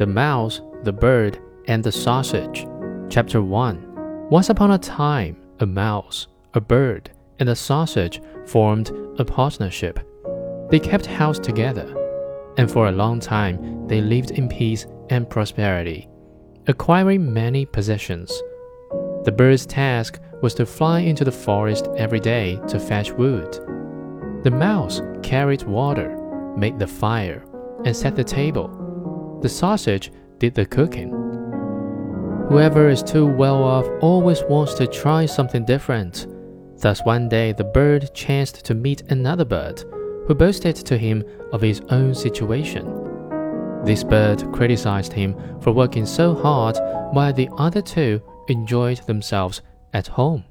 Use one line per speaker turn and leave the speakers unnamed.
The Mouse, the Bird, and the Sausage. Chapter 1 Once upon a time, a mouse, a bird, and a sausage formed a partnership. They kept house together, and for a long time they lived in peace and prosperity, acquiring many possessions. The bird's task was to fly into the forest every day to fetch wood. The mouse carried water, made the fire, and set the table. The sausage did the cooking. Whoever is too well off always wants to try something different. Thus, one day the bird chanced to meet another bird who boasted to him of his own situation. This bird criticized him for working so hard while the other two enjoyed themselves at home.